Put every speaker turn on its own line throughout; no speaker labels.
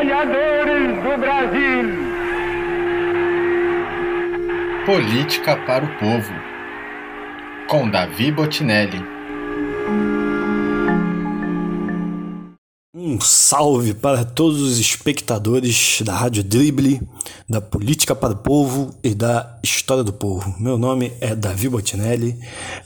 trabalhadores do Brasil.
Política para o Povo, com Davi Botinelli.
Um salve para todos os espectadores da Rádio Drible, da Política para o Povo e da História do Povo. Meu nome é Davi Botinelli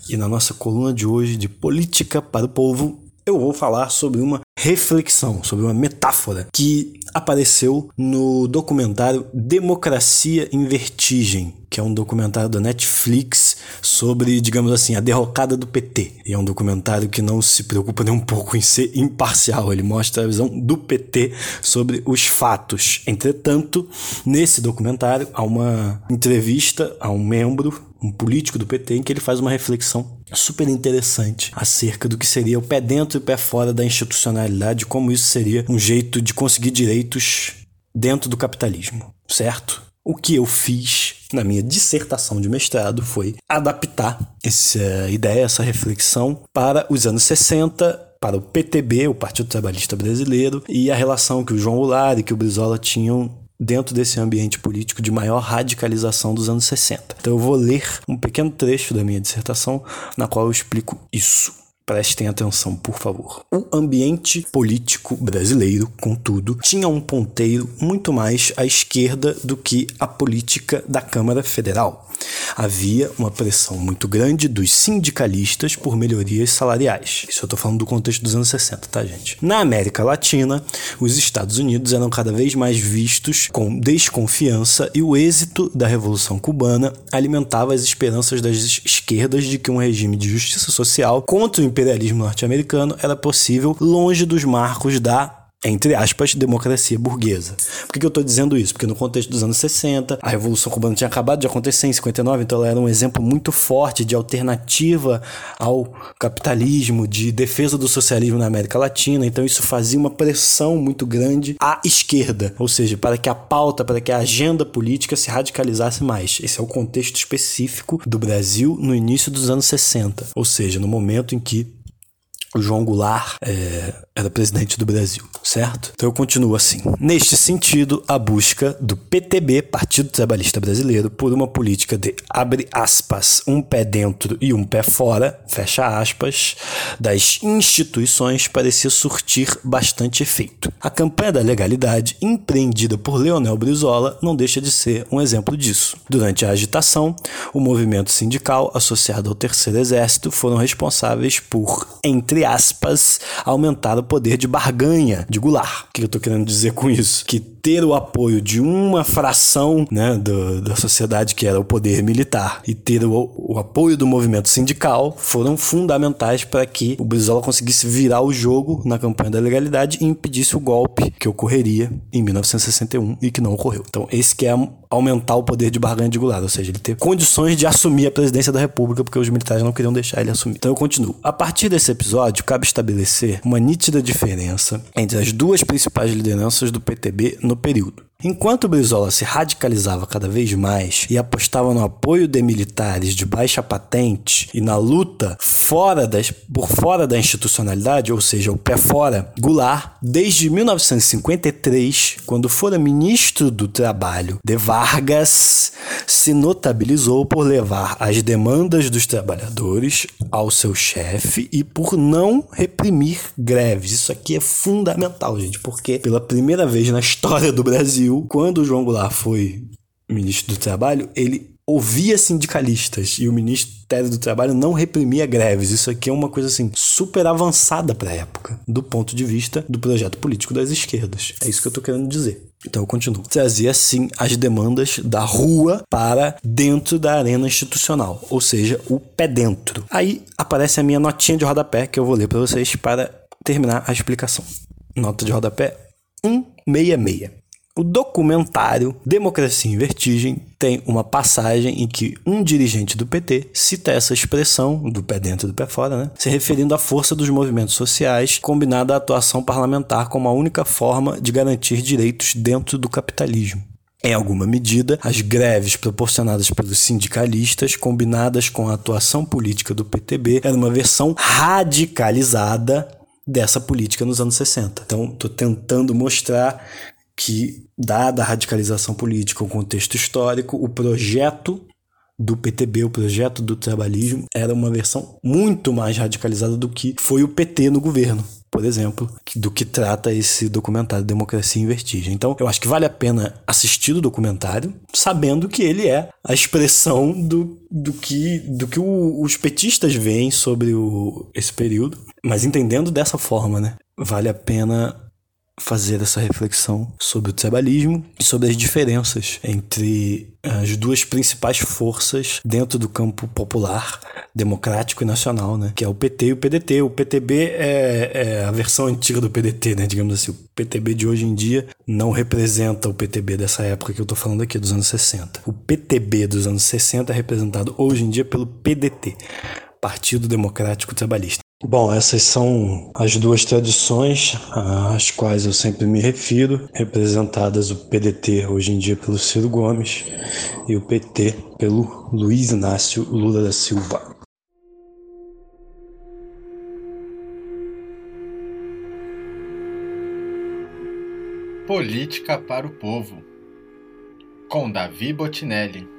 e na nossa coluna de hoje de Política para o Povo eu vou falar sobre uma reflexão, sobre uma metáfora que apareceu no documentário Democracia em Vertigem, que é um documentário da Netflix sobre, digamos assim, a derrocada do PT. E é um documentário que não se preocupa nem um pouco em ser imparcial, ele mostra a visão do PT sobre os fatos. Entretanto, nesse documentário há uma entrevista a um membro um político do PT, em que ele faz uma reflexão super interessante acerca do que seria o pé dentro e o pé fora da institucionalidade, como isso seria um jeito de conseguir direitos dentro do capitalismo, certo? O que eu fiz na minha dissertação de mestrado foi adaptar essa ideia, essa reflexão para os anos 60, para o PTB, o Partido Trabalhista Brasileiro, e a relação que o João Goulart e que o Brizola tinham dentro desse ambiente político de maior radicalização dos anos 60. Então eu vou ler um pequeno trecho da minha dissertação na qual eu explico isso. Prestem atenção, por favor. O ambiente político brasileiro, contudo, tinha um ponteiro muito mais à esquerda do que a política da Câmara Federal havia uma pressão muito grande dos sindicalistas por melhorias salariais. Isso eu estou falando do contexto dos anos 60, tá, gente? Na América Latina, os Estados Unidos eram cada vez mais vistos com desconfiança e o êxito da Revolução Cubana alimentava as esperanças das esquerdas de que um regime de justiça social contra o imperialismo norte-americano era possível longe dos marcos da entre aspas, democracia burguesa. Por que, que eu estou dizendo isso? Porque no contexto dos anos 60, a Revolução Cubana tinha acabado de acontecer em 59, então ela era um exemplo muito forte de alternativa ao capitalismo, de defesa do socialismo na América Latina, então isso fazia uma pressão muito grande à esquerda, ou seja, para que a pauta, para que a agenda política se radicalizasse mais. Esse é o contexto específico do Brasil no início dos anos 60, ou seja, no momento em que o João Goulart é, era presidente do Brasil, certo? Então eu continuo assim. Neste sentido, a busca do PTB, Partido Trabalhista Brasileiro, por uma política de abre aspas, um pé dentro e um pé fora, fecha aspas, das instituições parecia surtir bastante efeito. A campanha da legalidade, empreendida por Leonel Brizola, não deixa de ser um exemplo disso. Durante a agitação, o movimento sindical associado ao Terceiro Exército foram responsáveis por, entre aspas, aumentar o poder de barganha de Goulart. O que eu estou querendo dizer com isso? Que ter o apoio de uma fração né, do, da sociedade que era o poder militar e ter o, o apoio do movimento sindical foram fundamentais para que o Brizola conseguisse virar o jogo na campanha da legalidade e impedisse o golpe que ocorreria em 1961 e que não ocorreu. Então, esse que é aumentar o poder de barganha de Goulart, ou seja, ele ter condições de assumir a presidência da República porque os militares não queriam deixar ele assumir. Então eu continuo. A partir desse episódio, cabe estabelecer uma nítida diferença entre as duas principais lideranças do PTB no período. Enquanto Brizola se radicalizava cada vez mais e apostava no apoio de militares de baixa patente e na luta fora das, por fora da institucionalidade, ou seja, o pé fora, Goulart, desde 1953, quando fora ministro do Trabalho de Vargas, se notabilizou por levar as demandas dos trabalhadores ao seu chefe e por não reprimir greves. Isso aqui é fundamental, gente, porque pela primeira vez na história do Brasil, quando o João Goulart foi ministro do Trabalho, ele ouvia sindicalistas e o Ministério do Trabalho não reprimia greves. Isso aqui é uma coisa assim super avançada para a época, do ponto de vista do projeto político das esquerdas. É isso que eu estou querendo dizer. Então eu continuo. Trazia assim as demandas da rua para dentro da arena institucional, ou seja, o pé dentro. Aí aparece a minha notinha de rodapé que eu vou ler para vocês para terminar a explicação. Nota de rodapé 166. O documentário Democracia em Vertigem tem uma passagem em que um dirigente do PT cita essa expressão, do pé dentro do pé fora, né? se referindo à força dos movimentos sociais combinada à atuação parlamentar como a única forma de garantir direitos dentro do capitalismo. Em alguma medida, as greves proporcionadas pelos sindicalistas, combinadas com a atuação política do PTB, era uma versão radicalizada dessa política nos anos 60. Então, estou tentando mostrar que, dada a radicalização política, o contexto histórico, o projeto do PTB, o projeto do trabalhismo, era uma versão muito mais radicalizada do que foi o PT no governo por exemplo, do que trata esse documentário Democracia em Vertigem. Então, eu acho que vale a pena assistir o documentário, sabendo que ele é a expressão do, do que, do que o, os petistas veem sobre o, esse período, mas entendendo dessa forma, né? Vale a pena fazer essa reflexão sobre o trabalhismo e sobre as diferenças entre as duas principais forças dentro do campo popular, democrático e nacional, né? Que é o PT e o PDT. O PTB é, é, a versão antiga do PDT, né? Digamos assim, o PTB de hoje em dia não representa o PTB dessa época que eu tô falando aqui, dos anos 60. O PTB dos anos 60 é representado hoje em dia pelo PDT, Partido Democrático Trabalhista. Bom, essas são as duas tradições às quais eu sempre me refiro, representadas o PDT hoje em dia pelo Ciro Gomes e o PT pelo Luiz Inácio Lula da Silva.
Política para o Povo, com Davi Botinelli.